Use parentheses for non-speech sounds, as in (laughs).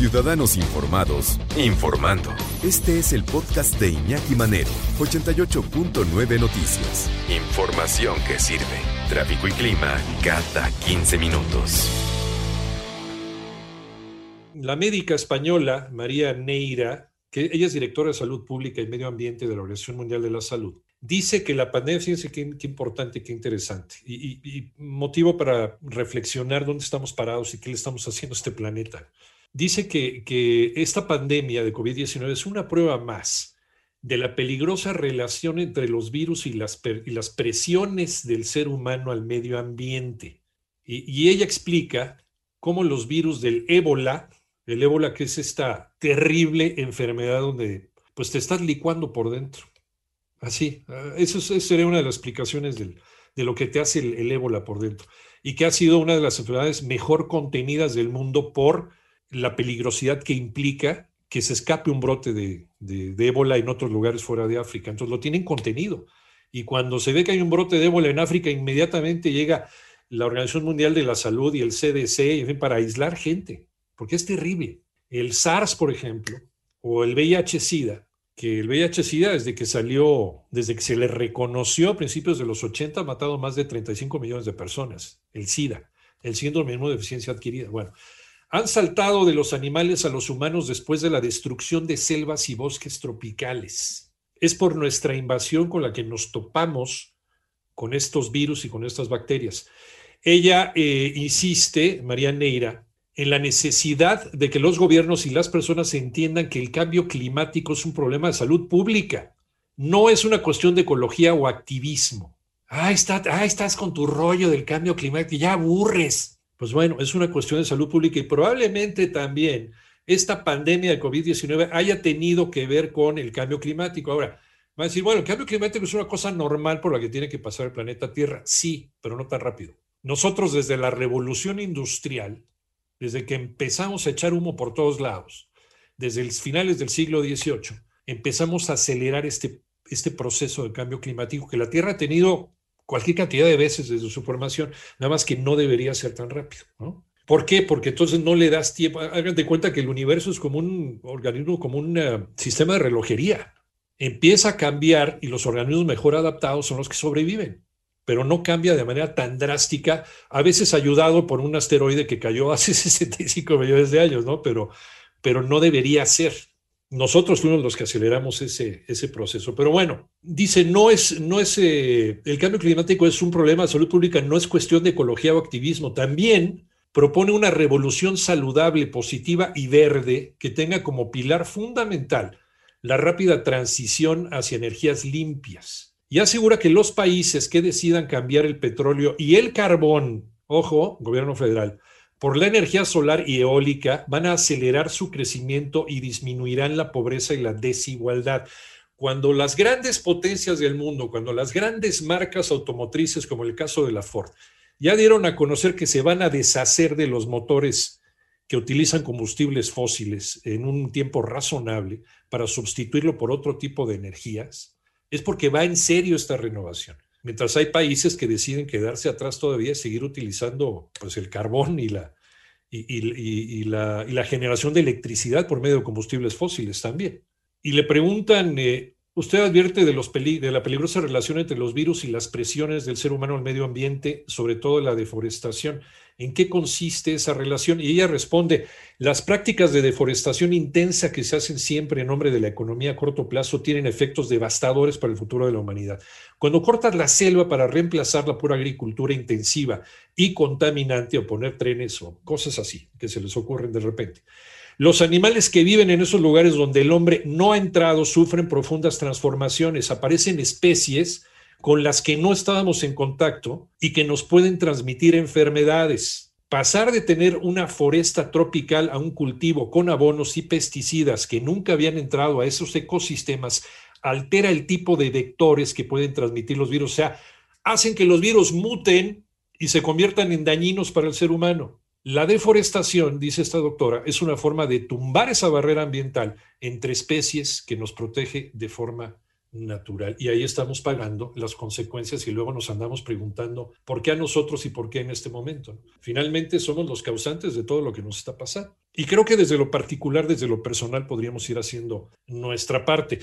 Ciudadanos Informados, informando. Este es el podcast de Iñaki Manero, 88.9 Noticias. Información que sirve. Tráfico y clima cada 15 minutos. La médica española María Neira, que ella es directora de Salud Pública y Medio Ambiente de la Organización Mundial de la Salud, dice que la pandemia, fíjense qué, importante, qué interesante, y, y motivo para reflexionar dónde estamos parados y qué le estamos haciendo a este planeta dice que, que esta pandemia de COVID-19 es una prueba más de la peligrosa relación entre los virus y las, y las presiones del ser humano al medio ambiente. Y, y, ella explica cómo los virus del ébola, el ébola que es esta terrible enfermedad donde pues te estás licuando por dentro. Así, eso, eso sería una de las explicaciones del, de lo que te hace el, el ébola por dentro. Y que ha sido una de las enfermedades mejor contenidas del mundo por la peligrosidad que implica que se escape un brote de, de, de, ébola en otros lugares fuera de África. Entonces lo tienen contenido. Y cuando se ve que hay un brote de ébola en África, inmediatamente llega la Organización Mundial de la Salud y el CDC en fin, para aislar gente, porque es terrible. El SARS, por ejemplo, o el VIH-Sida, que el VIH-Sida desde que salió, desde que se le reconoció a principios de los 80, ha matado más de 35 millones de personas. El SIDA, el síndrome de deficiencia adquirida. Bueno, han saltado de los animales a los humanos después de la destrucción de selvas y bosques tropicales. Es por nuestra invasión con la que nos topamos con estos virus y con estas bacterias. Ella eh, insiste, María Neira, en la necesidad de que los gobiernos y las personas entiendan que el cambio climático es un problema de salud pública. No es una cuestión de ecología o activismo. Ah, está, ah, estás con tu rollo del cambio climático, ya aburres. Pues bueno, es una cuestión de salud pública y probablemente también esta pandemia de COVID-19 haya tenido que ver con el cambio climático. Ahora, van a decir, bueno, el cambio climático es una cosa normal por la que tiene que pasar el planeta Tierra. Sí, pero no tan rápido. Nosotros desde la revolución industrial, desde que empezamos a echar humo por todos lados, desde los finales del siglo XVIII, empezamos a acelerar este, este proceso de cambio climático que la Tierra ha tenido cualquier cantidad de veces desde su formación, nada más que no debería ser tan rápido, ¿no? ¿Por qué? Porque entonces no le das tiempo. Hagan de cuenta que el universo es como un organismo, como un uh, sistema de relojería. Empieza a cambiar y los organismos mejor adaptados son los que sobreviven, pero no cambia de manera tan drástica, a veces ayudado por un asteroide que cayó (laughs) hace 65 millones de años, ¿no? Pero, pero no debería ser nosotros fuimos los que aceleramos ese, ese proceso. Pero bueno, dice, no es, no es, eh, el cambio climático es un problema de salud pública, no es cuestión de ecología o activismo. También propone una revolución saludable, positiva y verde que tenga como pilar fundamental la rápida transición hacia energías limpias. Y asegura que los países que decidan cambiar el petróleo y el carbón, ojo, gobierno federal, por la energía solar y eólica van a acelerar su crecimiento y disminuirán la pobreza y la desigualdad. Cuando las grandes potencias del mundo, cuando las grandes marcas automotrices, como el caso de la Ford, ya dieron a conocer que se van a deshacer de los motores que utilizan combustibles fósiles en un tiempo razonable para sustituirlo por otro tipo de energías, es porque va en serio esta renovación mientras hay países que deciden quedarse atrás todavía y seguir utilizando pues, el carbón y la, y, y, la, y, la, generación de electricidad por medio de combustibles fósiles también. Y le preguntan, eh, ¿usted advierte de, los de la peligrosa relación entre los virus y las presiones del ser humano al medio ambiente, sobre todo la deforestación? ¿En qué consiste esa relación? Y ella responde, las prácticas de deforestación intensa que se hacen siempre en nombre de la economía a corto plazo tienen efectos devastadores para el futuro de la humanidad. Cuando cortas la selva para reemplazarla por agricultura intensiva y contaminante o poner trenes o cosas así que se les ocurren de repente, los animales que viven en esos lugares donde el hombre no ha entrado sufren profundas transformaciones, aparecen especies con las que no estábamos en contacto y que nos pueden transmitir enfermedades. Pasar de tener una foresta tropical a un cultivo con abonos y pesticidas que nunca habían entrado a esos ecosistemas altera el tipo de vectores que pueden transmitir los virus, o sea, hacen que los virus muten y se conviertan en dañinos para el ser humano. La deforestación, dice esta doctora, es una forma de tumbar esa barrera ambiental entre especies que nos protege de forma natural. Y ahí estamos pagando las consecuencias y luego nos andamos preguntando por qué a nosotros y por qué en este momento. Finalmente somos los causantes de todo lo que nos está pasando. Y creo que desde lo particular, desde lo personal, podríamos ir haciendo nuestra parte.